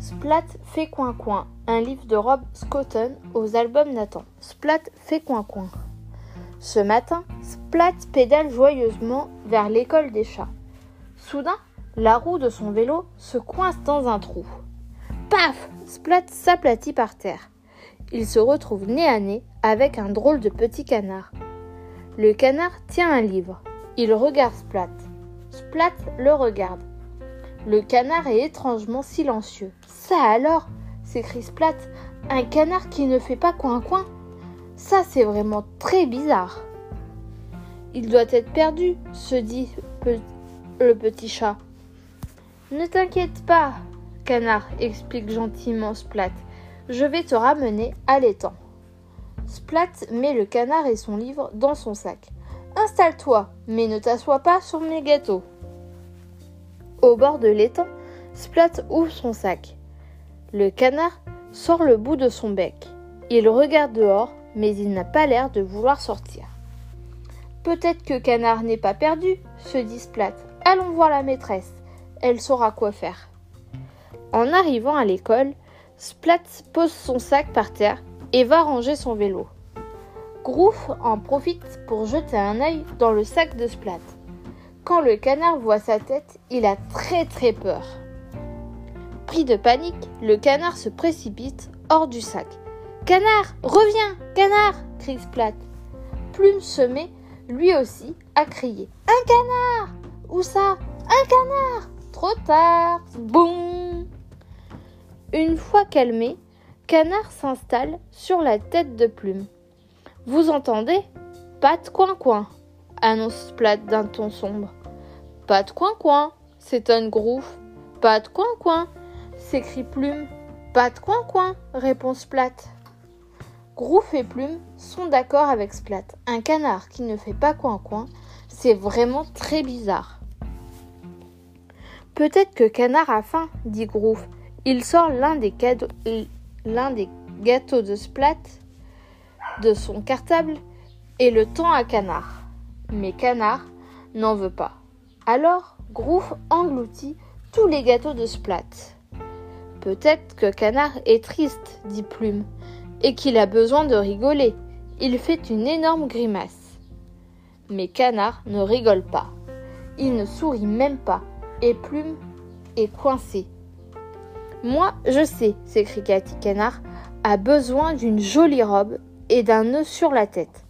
Splat fait coin coin, un livre de Rob Scotton aux albums Nathan. Splat fait coin coin. Ce matin, Splat pédale joyeusement vers l'école des chats. Soudain, la roue de son vélo se coince dans un trou. Paf Splat s'aplatit par terre. Il se retrouve nez à nez avec un drôle de petit canard. Le canard tient un livre. Il regarde Splat. Splat le regarde. Le canard est étrangement silencieux. Ça alors s'écrie Splat. Un canard qui ne fait pas coin-coin Ça, c'est vraiment très bizarre. Il doit être perdu, se dit le petit chat. Ne t'inquiète pas, canard, explique gentiment Splat. Je vais te ramener à l'étang. Splat met le canard et son livre dans son sac. Installe-toi, mais ne t'assois pas sur mes gâteaux. Au bord de l'étang, Splat ouvre son sac. Le canard sort le bout de son bec. Il regarde dehors, mais il n'a pas l'air de vouloir sortir. Peut-être que Canard n'est pas perdu, se dit Splat. Allons voir la maîtresse. Elle saura quoi faire. En arrivant à l'école, Splat pose son sac par terre et va ranger son vélo. Grouf en profite pour jeter un œil dans le sac de Splat. Quand le canard voit sa tête, il a très très peur. Pris de panique, le canard se précipite hors du sac. Canard, reviens, canard crie Splat. Plume se met, lui aussi, à crier. Un canard Où ça? Un canard Trop tard Boum Une fois calmé, Canard s'installe sur la tête de Plume. Vous entendez? Pas de coin-coin annonce Splat d'un ton sombre. Pas de coin-coin, s'étonne Grouf. Pas de coin-coin, s'écrie Plume. Pas de coin-coin, répond Splat. Grouf et Plume sont d'accord avec Splat. Un canard qui ne fait pas coin-coin, c'est vraiment très bizarre. Peut-être que Canard a faim, dit Grouf. Il sort l'un des, l'un des gâteaux de Splat de son cartable et le tend à Canard. Mais Canard n'en veut pas. Alors, Grouf engloutit tous les gâteaux de Splat. Peut-être que Canard est triste, dit Plume, et qu'il a besoin de rigoler. Il fait une énorme grimace. Mais Canard ne rigole pas. Il ne sourit même pas, et Plume est coincé. Moi, je sais, s'écrie Cathy Canard, a besoin d'une jolie robe et d'un nœud sur la tête.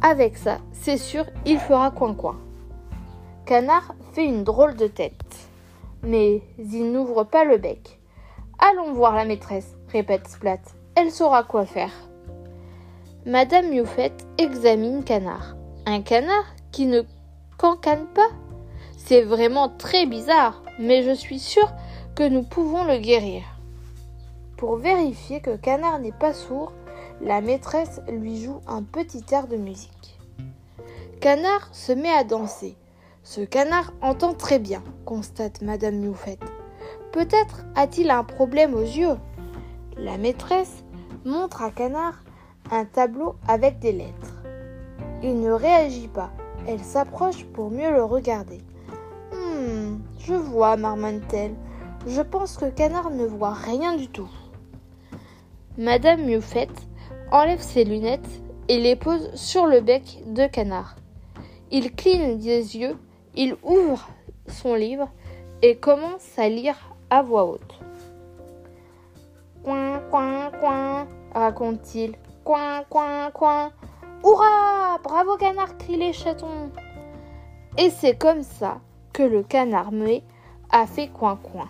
Avec ça, c'est sûr, il fera coin-coin. Canard une drôle de tête. Mais il n'ouvre pas le bec. Allons voir la maîtresse, répète Splat. Elle saura quoi faire. Madame Youfette examine Canard. Un canard qui ne cancane pas C'est vraiment très bizarre, mais je suis sûre que nous pouvons le guérir. Pour vérifier que Canard n'est pas sourd, la maîtresse lui joue un petit air de musique. Canard se met à danser. Ce canard entend très bien, constate Madame Moufette. Peut-être a-t-il un problème aux yeux. La maîtresse montre à Canard un tableau avec des lettres. Il ne réagit pas. Elle s'approche pour mieux le regarder. Hum, je vois, marmonne-t-elle. Je pense que Canard ne voit rien du tout. Madame Mioufette enlève ses lunettes et les pose sur le bec de Canard. Il cligne des yeux, il ouvre son livre et commence à lire à voix haute. Coin, coin, coin, raconte-t-il. Coin, coin, coin. Hurrah Bravo canard crient les chatons. Et c'est comme ça que le canard muet a fait coin, coin.